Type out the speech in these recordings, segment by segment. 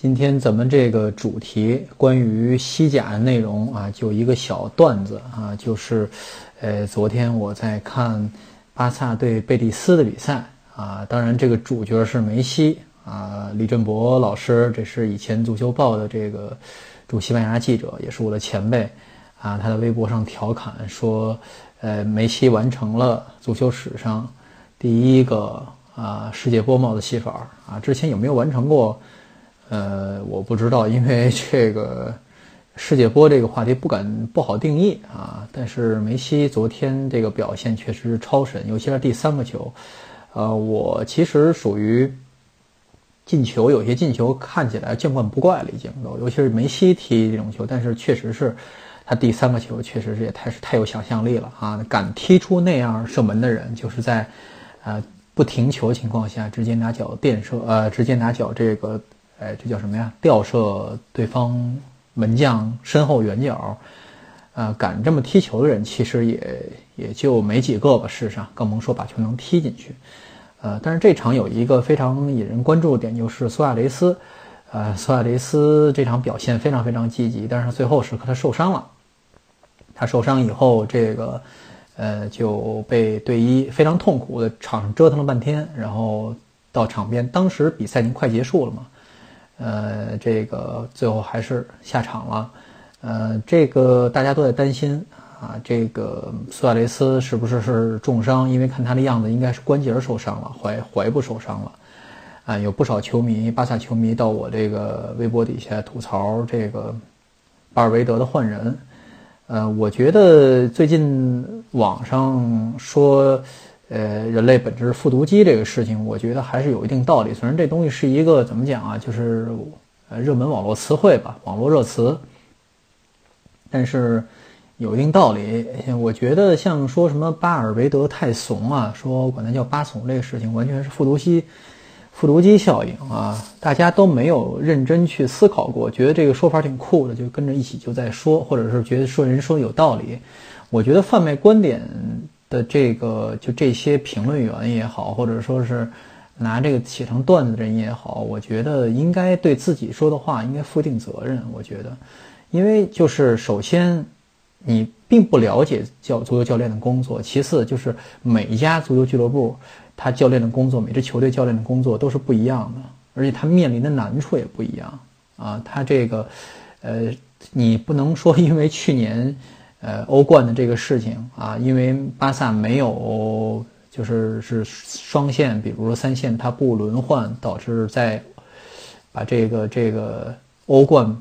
今天咱们这个主题关于西甲的内容啊，就一个小段子啊，就是，呃，昨天我在看巴萨对贝蒂斯的比赛啊，当然这个主角是梅西啊，李振博老师，这是以前足球报的这个驻西班牙记者，也是我的前辈啊，他在微博上调侃说，呃，梅西完成了足球史上第一个啊世界波帽的戏法啊，之前有没有完成过？呃，我不知道，因为 这个世界波这个话题不敢不好定义啊。但是梅西昨天这个表现确实是超神，尤其是第三个球。呃，我其实属于进球，有些进球看起来见惯不怪了，已经都，尤其是梅西踢这种球。但是确实是他第三个球，确实是也太是太有想象力了啊！敢踢出那样射门的人，就是在呃不停球情况下直接拿脚垫射，呃，直接拿脚这个。哎，这叫什么呀？吊射对方门将身后远角，呃，敢这么踢球的人其实也也就没几个吧，世上更甭说把球能踢进去。呃，但是这场有一个非常引人关注的点，就是苏亚雷斯。呃，苏亚雷斯这场表现非常非常积极，但是最后时刻他受伤了。他受伤以后，这个呃就被队医非常痛苦的场上折腾了半天，然后到场边，当时比赛已经快结束了嘛。呃，这个最后还是下场了，呃，这个大家都在担心啊，这个苏亚雷斯是不是是重伤？因为看他的样子，应该是关节受伤了，踝踝部受伤了，啊，有不少球迷，巴萨球迷到我这个微博底下吐槽这个巴尔韦德的换人，呃，我觉得最近网上说。呃，人类本质复读机这个事情，我觉得还是有一定道理。虽然这东西是一个怎么讲啊，就是呃热门网络词汇吧，网络热词，但是有一定道理。我觉得像说什么巴尔维德太怂啊，说管他叫巴怂这个事情，完全是复读机复读机效应啊，大家都没有认真去思考过，觉得这个说法挺酷的，就跟着一起就在说，或者是觉得说人说的有道理。我觉得贩卖观点。的这个就这些评论员也好，或者说是拿这个写成段子的人也好，我觉得应该对自己说的话应该负定责任。我觉得，因为就是首先你并不了解教足球教练的工作，其次就是每一家足球俱乐部他教练的工作，每支球队教练的工作都是不一样的，而且他面临的难处也不一样啊。他这个呃，你不能说因为去年。呃，欧冠的这个事情啊，因为巴萨没有就是是双线，比如说三线，它不轮换，导致在把这个这个欧冠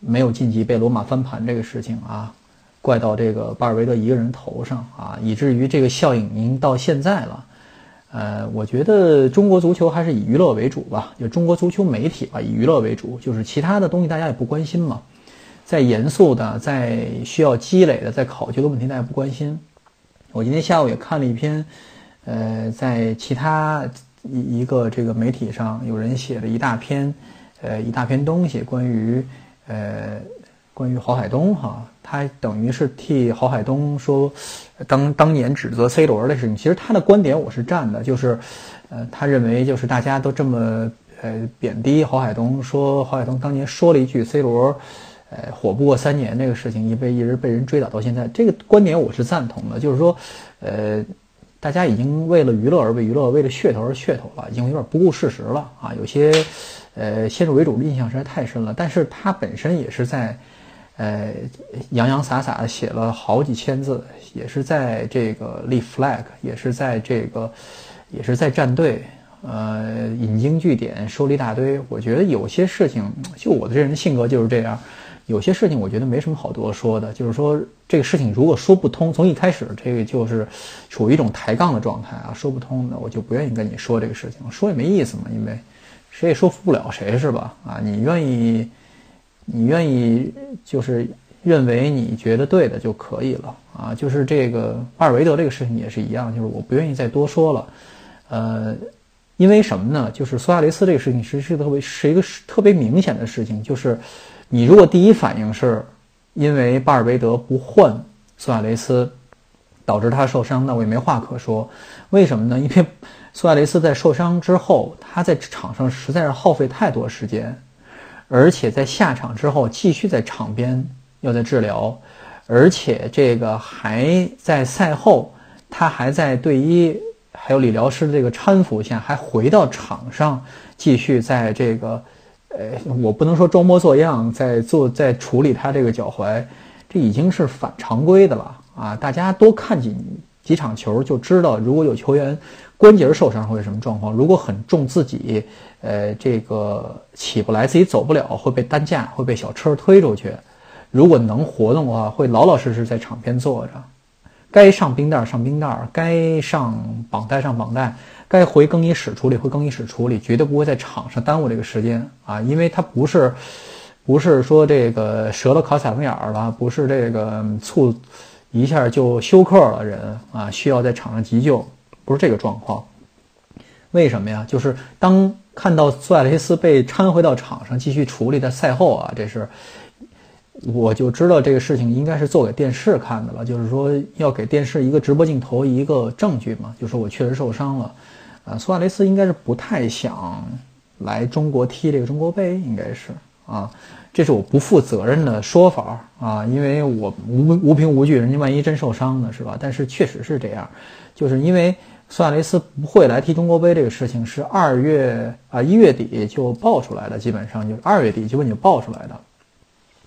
没有晋级被罗马翻盘这个事情啊，怪到这个巴尔韦德一个人头上啊，以至于这个效应已经到现在了。呃，我觉得中国足球还是以娱乐为主吧，就中国足球媒体吧，以娱乐为主，就是其他的东西大家也不关心嘛。在严肃的，在需要积累的，在考究的问题，大家不关心。我今天下午也看了一篇，呃，在其他一一个这个媒体上，有人写了一大篇，呃，一大篇东西，关于呃，关于郝海东哈，他等于是替郝海东说，当当年指责 C 罗的事情。其实他的观点我是站的，就是，呃，他认为就是大家都这么呃贬低郝海东，说郝海东当年说了一句 C 罗。呃，火不过三年这个事情，一被一直被人追打到现在，这个观点我是赞同的。就是说，呃，大家已经为了娱乐而为娱乐，为了噱头而噱头了，已经有点不顾事实了啊。有些，呃，先入为主的印象实在太深了。但是他本身也是在，呃，洋洋洒洒的写了好几千字，也是在这个立 flag，也是在这个，也是在站队，呃，引经据典，说了一大堆。我觉得有些事情，就我的这人的性格就是这样。有些事情我觉得没什么好多说的，就是说这个事情如果说不通，从一开始这个就是处于一种抬杠的状态啊，说不通的我就不愿意跟你说这个事情，说也没意思嘛，因为谁也说服不了谁是吧？啊，你愿意你愿意就是认为你觉得对的就可以了啊。就是这个巴尔维德这个事情也是一样，就是我不愿意再多说了。呃，因为什么呢？就是苏亚雷斯这个事情实是特别是一个特别明显的事情，就是你如果第一反应是因为巴尔韦德不换苏亚雷斯。导致他受伤，那我也没话可说。为什么呢？因为苏亚雷斯在受伤之后，他在场上实在是耗费太多时间，而且在下场之后继续在场边要在治疗，而且这个还在赛后，他还在队医还有理疗师的这个搀扶下，还回到场上继续在这个，呃，我不能说装模作样在做在处理他这个脚踝，这已经是反常规的了。啊，大家多看几几场球就知道，如果有球员关节受伤会什么状况。如果很重，自己呃这个起不来，自己走不了，会被担架，会被小车推出去。如果能活动的话，会老老实实在场边坐着。该上冰袋上冰袋，该上绑带上绑带，该回更衣室处理回更衣室处理，绝对不会在场上耽误这个时间啊，因为他不是不是说这个折了烤嗓子眼儿了，不是这个猝。一下就休克了，人啊需要在场上急救，不是这个状况。为什么呀？就是当看到苏亚雷斯被搀回到场上继续处理的赛后啊，这是我就知道这个事情应该是做给电视看的了，就是说要给电视一个直播镜头一个证据嘛，就说我确实受伤了。啊，苏亚雷斯应该是不太想来中国踢这个中国杯，应该是啊。这是我不负责任的说法啊，因为我无无凭无据，人家万一真受伤呢，是吧？但是确实是这样，就是因为苏亚雷斯不会来踢中国杯这个事情是二月啊一月底就爆出来的，基本上就是二月底基本就爆出来的，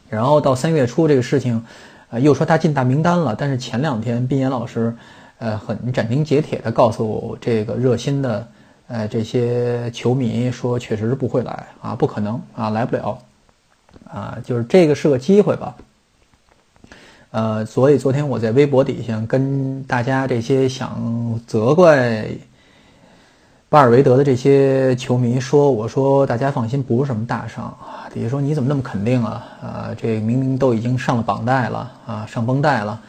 然后到三月初这个事情，呃又说他进大名单了，但是前两天斌岩老师，呃很斩钉截铁的告诉这个热心的呃这些球迷说，确实是不会来啊，不可能啊，来不了。啊，就是这个是个机会吧，呃，所以昨天我在微博底下跟大家这些想责怪巴尔维德的这些球迷说，我说大家放心，不是什么大伤啊。底下说你怎么那么肯定啊？啊，这明明都已经上了绑带了啊，上绷带了，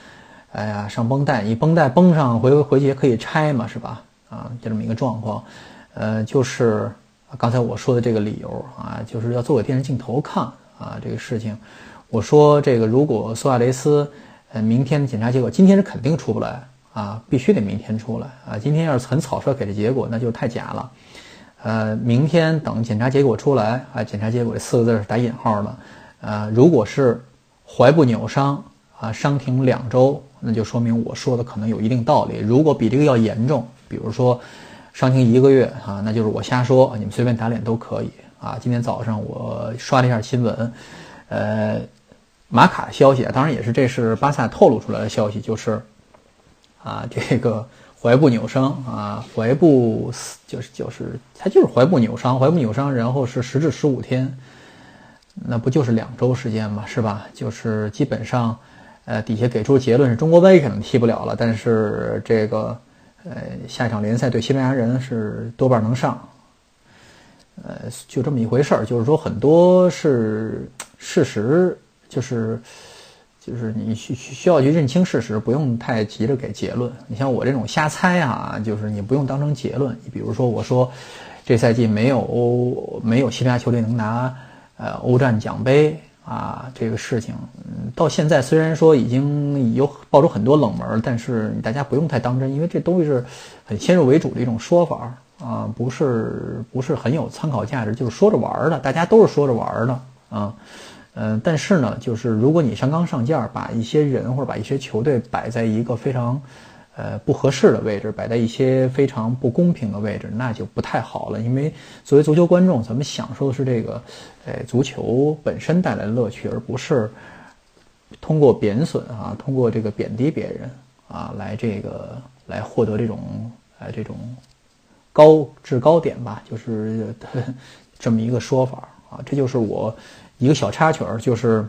哎呀，上绷带，你绷带绷上回回去也可以拆嘛，是吧？啊，就这么一个状况，呃，就是刚才我说的这个理由啊，就是要做给电视镜头看。啊，这个事情，我说这个，如果苏亚雷斯，呃，明天的检查结果，今天是肯定出不来啊，必须得明天出来啊。今天要是很草率给的结果，那就太假了。呃，明天等检查结果出来啊，检查结果这四个字是打引号的。呃，如果是踝部扭伤啊，伤停两周，那就说明我说的可能有一定道理。如果比这个要严重，比如说伤停一个月啊，那就是我瞎说，你们随便打脸都可以。啊，今天早上我刷了一下新闻，呃，马卡消息啊，当然也是这是巴萨透露出来的消息，就是啊，这个踝部扭伤啊，踝部就是就是他就是踝部扭伤，踝部扭伤，然后是十至十五天，那不就是两周时间嘛，是吧？就是基本上，呃，底下给出结论是中国杯可能踢不了了，但是这个呃下一场联赛对西班牙人是多半能上。呃，就这么一回事儿，就是说很多是事实，就是就是你需需要去认清事实，不用太急着给结论。你像我这种瞎猜啊，就是你不用当成结论。你比如说，我说这赛季没有欧没有西班牙球队能拿呃欧战奖杯啊，这个事情，嗯，到现在虽然说已经有爆出很多冷门，但是大家不用太当真，因为这东西是很先入为主的一种说法。啊，不是不是很有参考价值，就是说着玩的，大家都是说着玩的啊，嗯，但是呢，就是如果你上纲上线，把一些人或者把一些球队摆在一个非常呃不合适的位置，摆在一些非常不公平的位置，那就不太好了。因为作为足球观众，咱们享受的是这个，呃，足球本身带来的乐趣，而不是通过贬损啊，通过这个贬低别人啊，来这个来获得这种呃这种。高制高点吧，就是 这么一个说法啊，这就是我一个小插曲儿，就是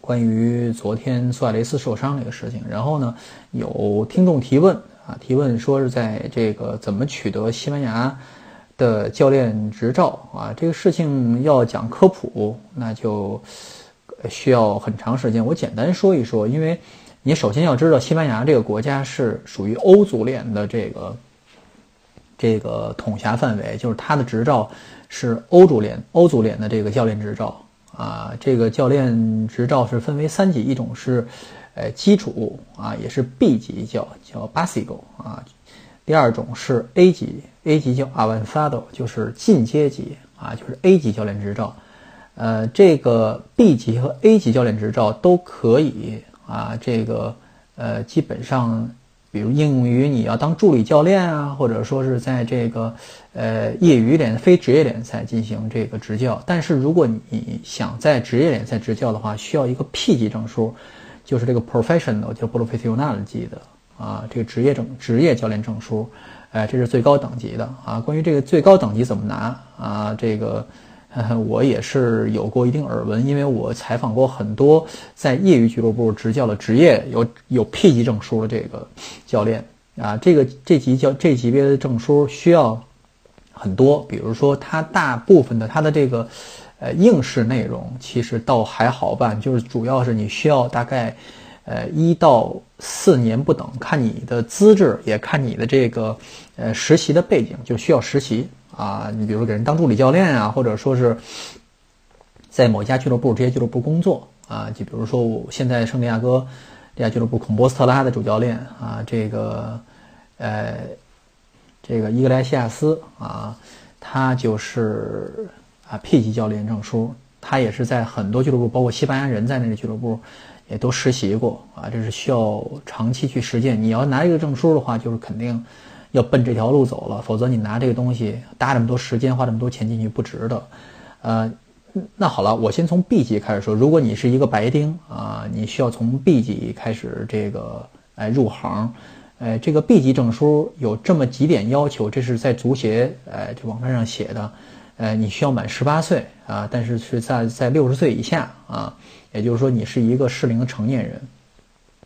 关于昨天苏亚雷斯受伤这个事情。然后呢，有听众提问啊，提问说是在这个怎么取得西班牙的教练执照啊，这个事情要讲科普，那就需要很长时间。我简单说一说，因为你首先要知道，西班牙这个国家是属于欧足联的这个这个统辖范围，就是它的执照是欧足联欧足联的这个教练执照啊。这个教练执照是分为三级，一种是呃基础啊，也是 B 级叫叫 Basico 啊。第二种是 A 级，A 级叫 Avanzado，就是进阶级啊，就是 A 级教练执照。呃，这个 B 级和 A 级教练执照都可以啊，这个呃，基本上，比如应用于你要当助理教练啊，或者说是在这个呃业余联非职业联赛进行这个执教。但是如果你想在职业联赛执教的话，需要一个 P 级证书，就是这个 Professional，叫 Professional 级的。啊，这个职业证、职业教练证书，哎，这是最高等级的啊。关于这个最高等级怎么拿啊，这个我也是有过一定耳闻，因为我采访过很多在业余俱乐部执教的职业有有 P 级证书的这个教练啊。这个这级教这级别的证书需要很多，比如说他大部分的他的这个呃应试内容其实倒还好办，就是主要是你需要大概。呃，一到四年不等，看你的资质，也看你的这个呃实习的背景，就需要实习啊。你比如给人当助理教练啊，或者说是在某一家俱乐部这些俱乐部工作啊。就比如说我现在圣地亚哥这家俱乐部孔波斯特拉的主教练啊，这个呃这个伊格莱西亚斯啊，他就是啊 P 级教练证书，他也是在很多俱乐部，包括西班牙人在内的俱乐部。也都实习过啊，这是需要长期去实践。你要拿这个证书的话，就是肯定要奔这条路走了，否则你拿这个东西搭这么多时间，花这么多钱进去不值得。呃，那好了，我先从 B 级开始说。如果你是一个白丁啊，你需要从 B 级开始这个来入行。哎，这个 B 级证书有这么几点要求，这是在足协哎这网站上写的。呃，你需要满十八岁啊，但是是在在六十岁以下啊。也就是说，你是一个适龄的成年人，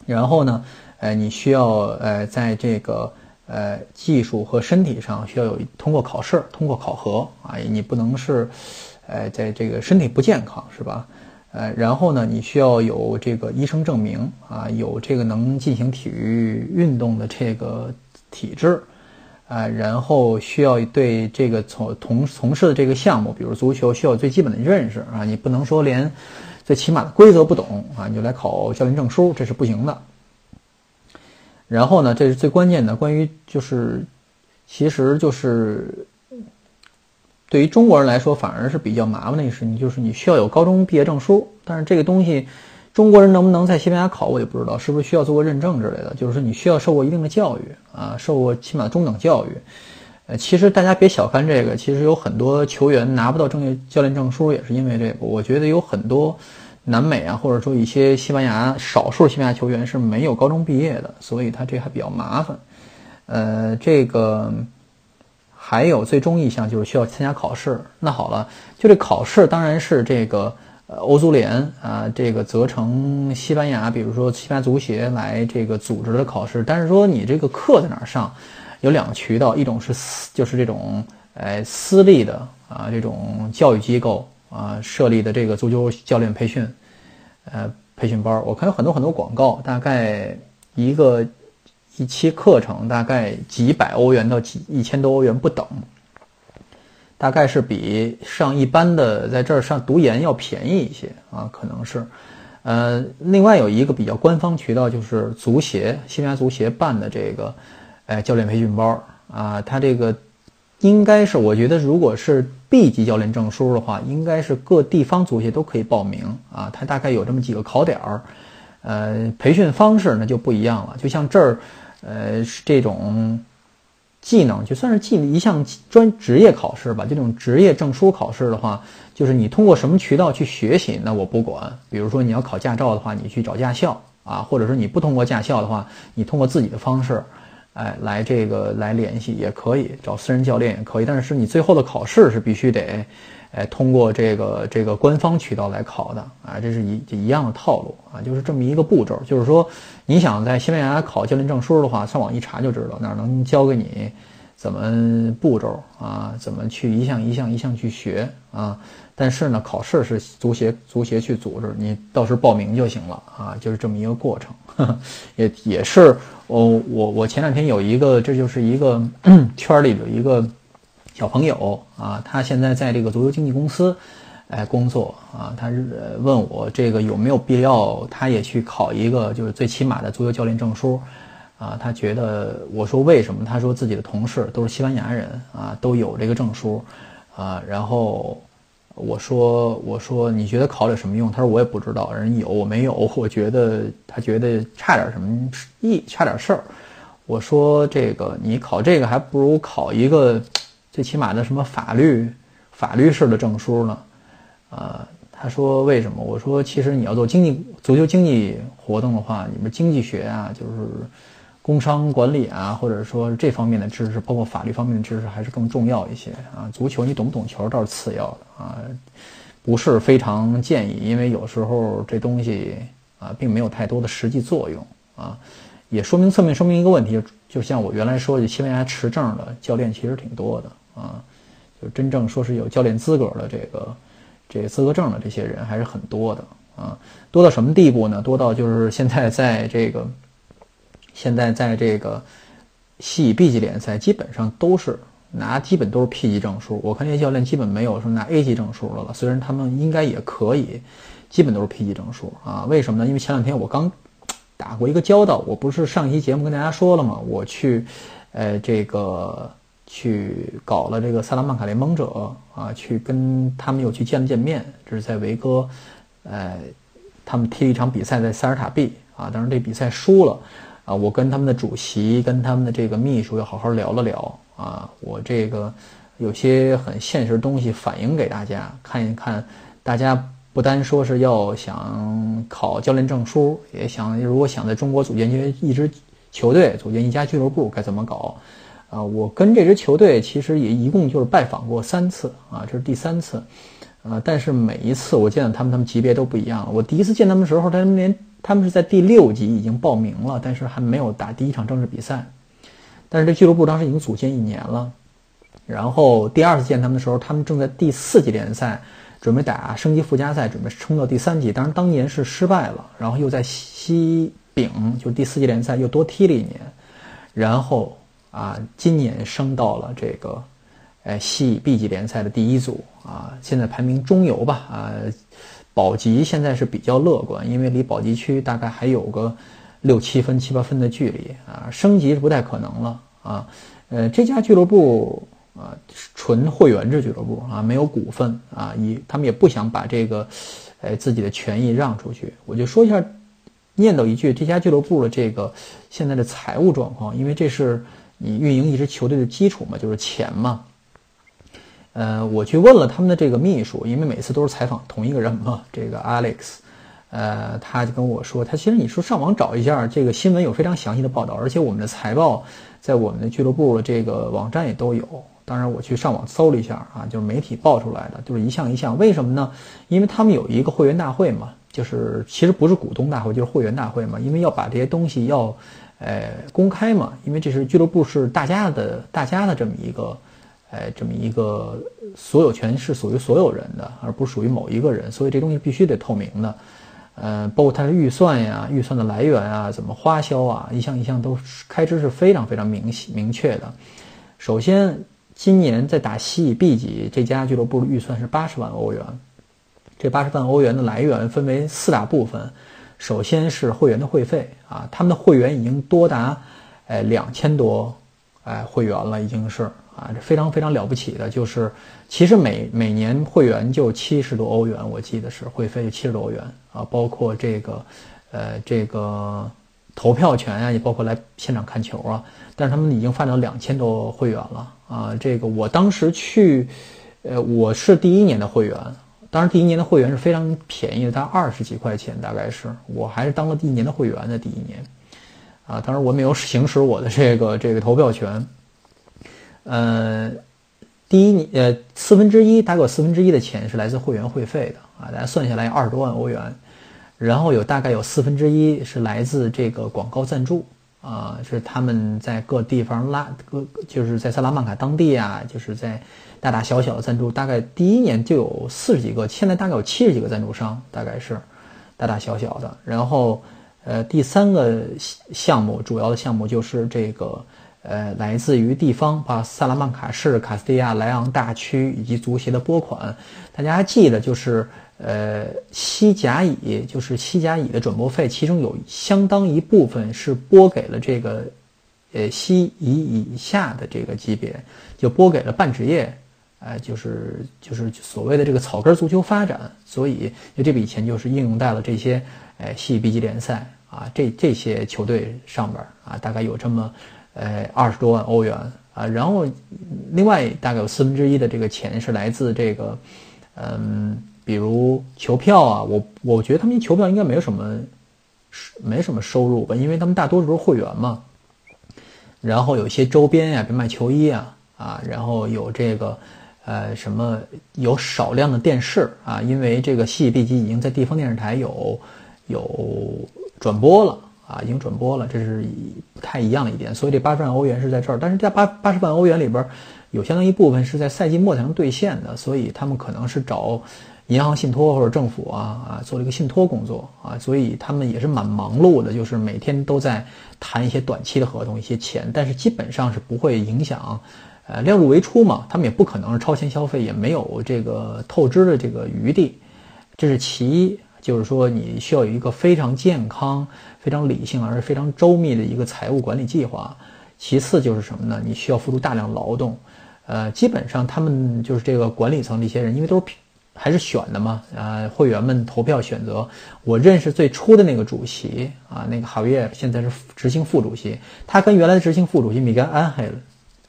然后呢，呃，你需要呃，在这个呃技术和身体上需要有通过考试、通过考核啊，你不能是，呃，在这个身体不健康是吧？呃，然后呢，你需要有这个医生证明啊，有这个能进行体育运动的这个体质，啊，然后需要对这个从从从事的这个项目，比如足球，需要最基本的认识啊，你不能说连。最起码的规则不懂啊，你就来考教练证书，这是不行的。然后呢，这是最关键的，关于就是，其实就是对于中国人来说，反而是比较麻烦的一个事情，就是你需要有高中毕业证书。但是这个东西，中国人能不能在西班牙考，我也不知道，是不是需要做过认证之类的？就是说你需要受过一定的教育啊，受过起码中等教育。呃，其实大家别小看这个，其实有很多球员拿不到正业教练证书，也是因为这个。我觉得有很多南美啊，或者说一些西班牙少数西班牙球员是没有高中毕业的，所以他这还比较麻烦。呃，这个还有最终一项就是需要参加考试。那好了，就这考试当然是这个呃欧足联啊，这个责成西班牙，比如说西班牙足协来这个组织的考试。但是说你这个课在哪儿上？有两个渠道，一种是私，就是这种，呃，私立的啊，这种教育机构啊设立的这个足球教练培训，呃，培训班我看有很多很多广告，大概一个一期课程大概几百欧元到几一千多欧元不等，大概是比上一般的在这儿上读研要便宜一些啊，可能是，呃，另外有一个比较官方渠道，就是足协，西班牙足协办的这个。哎，教练培训班啊，他这个应该是，我觉得如果是 B 级教练证书的话，应该是各地方足协都可以报名啊。它大概有这么几个考点儿，呃，培训方式呢就不一样了。就像这儿，呃，这种技能就算是技一项专职业考试吧，这种职业证书考试的话，就是你通过什么渠道去学习，那我不管。比如说你要考驾照的话，你去找驾校啊，或者说你不通过驾校的话，你通过自己的方式。哎，来这个来联系也可以，找私人教练也可以，但是你最后的考试是必须得，哎，通过这个这个官方渠道来考的啊，这是一一样的套路啊，就是这么一个步骤。就是说，你想在西班牙考教练证书的话，上网一查就知道哪能教给你，怎么步骤啊，怎么去一项一项一项去学啊。但是呢，考试是足协足协去组织，你到时候报名就行了啊，就是这么一个过程。也也是我我我前两天有一个，这就是一个 圈里的一个小朋友啊，他现在在这个足球经纪公司哎工作啊，他问我这个有没有必要，他也去考一个就是最起码的足球教练证书啊。他觉得我说为什么？他说自己的同事都是西班牙人啊，都有这个证书啊，然后。我说，我说，你觉得考了什么用？他说我也不知道，人有我没有。我觉得他觉得差点什么意，差点事儿。我说这个你考这个还不如考一个最起码的什么法律法律式的证书呢？啊，他说为什么？我说其实你要做经济足球经济活动的话，你们经济学啊，就是。工商管理啊，或者说这方面的知识，包括法律方面的知识，还是更重要一些啊。足球你懂不懂球倒是次要的啊，不是非常建议，因为有时候这东西啊，并没有太多的实际作用啊。也说明侧面说明一个问题，就像我原来说的，西班牙持证的教练其实挺多的啊，就真正说是有教练资格的这个这个资格证的这些人还是很多的啊。多到什么地步呢？多到就是现在在这个。现在在这个西乙 B 级联赛，基本上都是拿，基本都是 P 级证书。我看那些教练基本没有说拿 A 级证书的了，虽然他们应该也可以，基本都是 P 级证书啊。为什么呢？因为前两天我刚打过一个交道，我不是上一期节目跟大家说了吗？我去，呃，这个去搞了这个萨拉曼卡联盟者啊，去跟他们又去见了见面，这是在维哥，呃，他们踢了一场比赛在塞尔塔 B 啊，当然这比赛输了。啊，我跟他们的主席、跟他们的这个秘书要好好聊了聊啊，我这个有些很现实的东西反映给大家看一看。大家不单说是要想考教练证书，也想如果想在中国组建一支球队、组建一家俱乐部该怎么搞啊？我跟这支球队其实也一共就是拜访过三次啊，这是第三次啊，但是每一次我见到他们，他们级别都不一样。我第一次见他们的时候，他们连。他们是在第六级已经报名了，但是还没有打第一场正式比赛。但是这俱乐部当时已经组建一年了。然后第二次见他们的时候，他们正在第四级联赛准备打升级附加赛，准备冲到第三级。当然当年是失败了，然后又在西丙，就是第四级联赛又多踢了一年。然后啊，今年升到了这个，哎西 B 级联赛的第一组啊，现在排名中游吧啊。保级现在是比较乐观，因为离保级区大概还有个六七分、七八分的距离啊，升级是不太可能了啊。呃，这家俱乐部啊，纯会员制俱乐部啊，没有股份啊，以他们也不想把这个，呃，自己的权益让出去。我就说一下，念叨一句，这家俱乐部的这个现在的财务状况，因为这是你运营一支球队的基础嘛，就是钱嘛。呃，我去问了他们的这个秘书，因为每次都是采访同一个人嘛，这个 Alex，呃，他就跟我说，他其实你说上网找一下这个新闻有非常详细的报道，而且我们的财报在我们的俱乐部的这个网站也都有。当然，我去上网搜了一下啊，就是媒体报出来的，就是一项一项。为什么呢？因为他们有一个会员大会嘛，就是其实不是股东大会，就是会员大会嘛，因为要把这些东西要，呃，公开嘛，因为这是俱乐部是大家的，大家的这么一个。哎，这么一个所有权是属于所有人的，而不属于某一个人，所以这东西必须得透明的。呃，包括它的预算呀、预算的来源啊、怎么花销啊，一项一项都开支是非常非常明明确的。首先，今年在打西乙 B 级，这家俱乐部的预算是八十万欧元。这八十万欧元的来源分为四大部分，首先是会员的会费啊，他们的会员已经多达哎两千多哎会员了，已经是。啊，这非常非常了不起的，就是其实每每年会员就七十多欧元，我记得是会费七十多欧元啊，包括这个，呃，这个投票权啊，也包括来现场看球啊。但是他们已经发展到两千多会员了啊。这个我当时去，呃，我是第一年的会员，当时第一年的会员是非常便宜的，大概二十几块钱，大概是我还是当了第一年的会员的第一年，啊，当然我没有行使我的这个这个投票权。呃，第一年呃四分之一，大概有四分之一的钱是来自会员会费的啊，大家算下来二十多万欧元，然后有大概有四分之一是来自这个广告赞助啊，是他们在各地方拉各，就是在萨拉曼卡当地啊，就是在大大小小的赞助，大概第一年就有四十几个，现在大概有七十几个赞助商，大概是大大小小的。然后，呃，第三个项目主要的项目就是这个，呃，来自于地方，把萨拉曼卡市、卡斯蒂亚莱昂大区以及足协的拨款，大家还记得就是。呃，西甲乙就是西甲乙的转播费，其中有相当一部分是拨给了这个，呃，西乙以下的这个级别，就拨给了半职业，呃，就是就是所谓的这个草根足球发展，所以就这笔钱就是应用在了这些，呃，西乙 B 级联赛啊，这这些球队上边啊，大概有这么，呃，二十多万欧元啊，然后另外大概有四分之一的这个钱是来自这个，嗯。比如球票啊，我我觉得他们球票应该没有什么，没什么收入吧，因为他们大多数都是会员嘛。然后有一些周边呀，比如卖球衣啊，啊，然后有这个，呃，什么有少量的电视啊，因为这个戏毕竟已经在地方电视台有有转播了啊，已经转播了，这是不太一样的一点。所以这八十万欧元是在这儿，但是在八八十万欧元里边，有相当一部分是在赛季末才能兑现的，所以他们可能是找。银行信托或者政府啊啊做了一个信托工作啊，所以他们也是蛮忙碌的，就是每天都在谈一些短期的合同，一些钱，但是基本上是不会影响，呃，量入为出嘛，他们也不可能是超前消费，也没有这个透支的这个余地，这是其一，就是说你需要有一个非常健康、非常理性而非常周密的一个财务管理计划。其次就是什么呢？你需要付出大量劳动，呃，基本上他们就是这个管理层这些人，因为都是。还是选的嘛？啊，会员们投票选择。我认识最初的那个主席啊，那个哈维现在是执行副主席。他跟原来的执行副主席米盖安海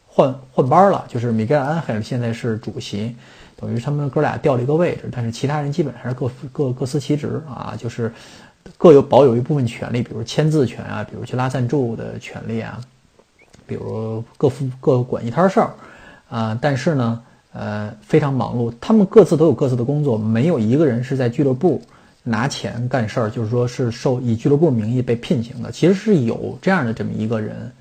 换换班了，就是米盖安海现在是主席，等于他们哥俩调了一个位置。但是其他人基本还是各各各司其职啊，就是各有保有一部分权利，比如签字权啊，比如去拉赞助的权利啊，比如各负各管一摊事儿啊。但是呢。呃，非常忙碌，他们各自都有各自的工作，没有一个人是在俱乐部拿钱干事儿，就是说是受以俱乐部名义被聘请的。其实是有这样的这么一个人，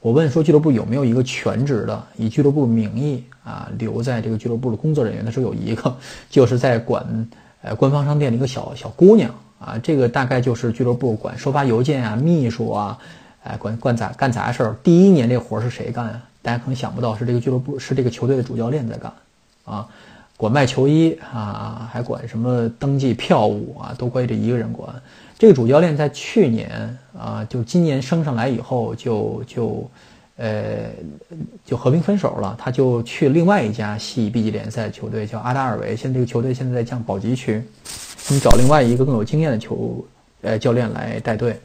我问说俱乐部有没有一个全职的以俱乐部名义啊留在这个俱乐部的工作人员？他说有一个，就是在管呃官方商店的一个小小姑娘啊，这个大概就是俱乐部管收发邮件啊、秘书啊，哎管管杂干杂事儿。第一年这活儿是谁干啊？大家可能想不到，是这个俱乐部，是这个球队的主教练在干，啊，管卖球衣啊，还管什么登记票务啊，都归这一个人管。这个主教练在去年啊，就今年升上来以后，就就，呃，就和平分手了，他就去另外一家西 B 级联赛球队，叫阿达尔维。现在这个球队现在在降保级区，他们找另外一个更有经验的球，呃，教练来带队。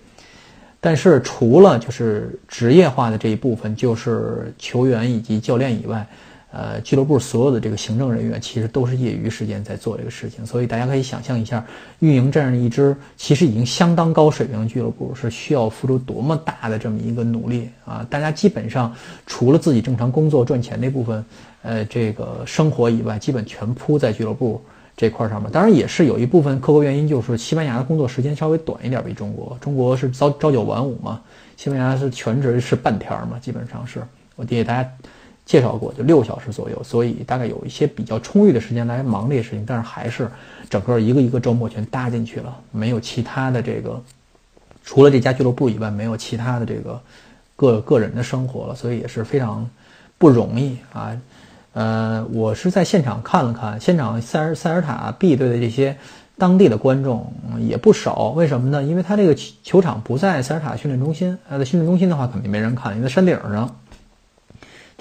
但是除了就是职业化的这一部分，就是球员以及教练以外，呃，俱乐部所有的这个行政人员其实都是业余时间在做这个事情。所以大家可以想象一下，运营这样一支其实已经相当高水平的俱乐部是需要付出多么大的这么一个努力啊！大家基本上除了自己正常工作赚钱那部分，呃，这个生活以外，基本全扑在俱乐部。这块儿上面，当然也是有一部分客观原因，就是西班牙的工作时间稍微短一点，比中国。中国是朝朝九晚五嘛，西班牙是全职是半天嘛，基本上是我给大家介绍过，就六小时左右，所以大概有一些比较充裕的时间来忙这些事情。但是还是整个一个一个周末全搭进去了，没有其他的这个，除了这家俱乐部以外，没有其他的这个个个人的生活了，所以也是非常不容易啊。呃，我是在现场看了看，现场塞尔塞尔塔 B 队的这些当地的观众也不少。为什么呢？因为他这个球场不在塞尔塔训练中心，他，在训练中心的话肯定没人看，因为在山顶上。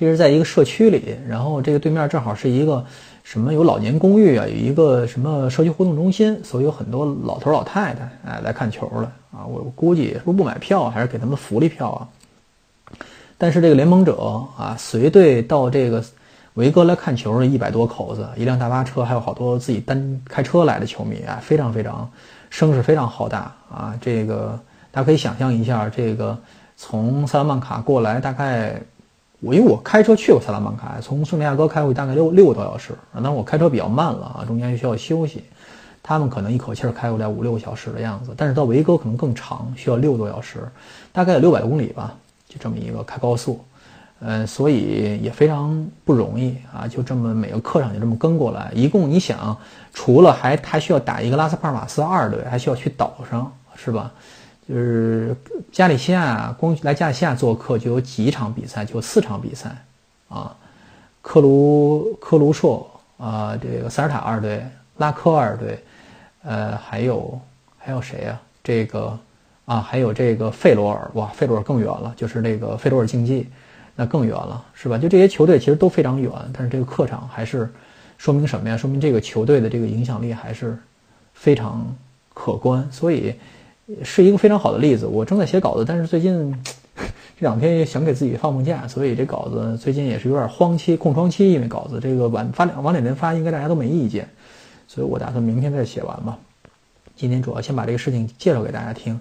这是在一个社区里，然后这个对面正好是一个什么有老年公寓啊，有一个什么社区活动中心，所以有很多老头老太太哎来看球了啊。我估计是不是不买票，还是给他们福利票啊？但是这个联盟者啊，随队到这个。维哥来看球的一百多口子，一辆大巴车，还有好多自己单开车来的球迷啊，非常非常声势非常浩大啊！这个大家可以想象一下，这个从萨拉曼卡过来，大概我因为我开车去过萨拉曼卡，从圣地亚哥开过去大概六六个多小时，那我开车比较慢了啊，中间需要休息。他们可能一口气儿开过来五六个小时的样子，但是到维哥可能更长，需要六个多小时，大概有六百公里吧，就这么一个开高速，嗯，所以也非常不容易啊，就这么每个课上就这么跟过来，一共你想，除了还还需要打一个拉斯帕尔马斯二队，还需要去岛上，是吧？就是加利西亚，光来加利西亚做客就有几场比赛，就四场比赛，啊，科卢科卢硕啊，这个塞尔塔二队，拉科二队，呃，还有还有谁呀？这个啊，还有这个费罗尔，哇，费罗尔更远了，就是那个费罗尔竞技，那更远了，是吧？就这些球队其实都非常远，但是这个客场还是说明什么呀？说明这个球队的这个影响力还是非常可观，所以。是一个非常好的例子。我正在写稿子，但是最近 这两天也想给自己放放假，所以这稿子最近也是有点荒期、空窗期。因为稿子这个晚发两晚两天发，应该大家都没意见，所以我打算明天再写完吧。今天主要先把这个事情介绍给大家听。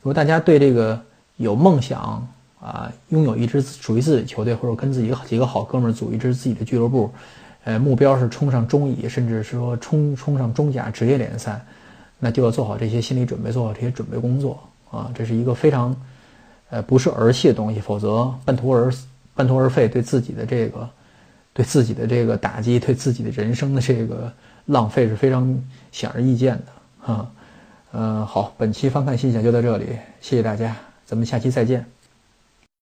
如果大家对这个有梦想啊，拥有一支属于自己的球队，或者跟自己几个好哥们儿组一支自己的俱乐部，呃，目标是冲上中乙，甚至是说冲冲上中甲职业联赛。那就要做好这些心理准备，做好这些准备工作啊！这是一个非常，呃，不是儿戏的东西，否则半途而半途而废，对自己的这个，对自己的这个打击，对自己的人生的这个浪费是非常显而易见的啊！嗯，好，本期翻看心想就到这里，谢谢大家，咱们下期再见。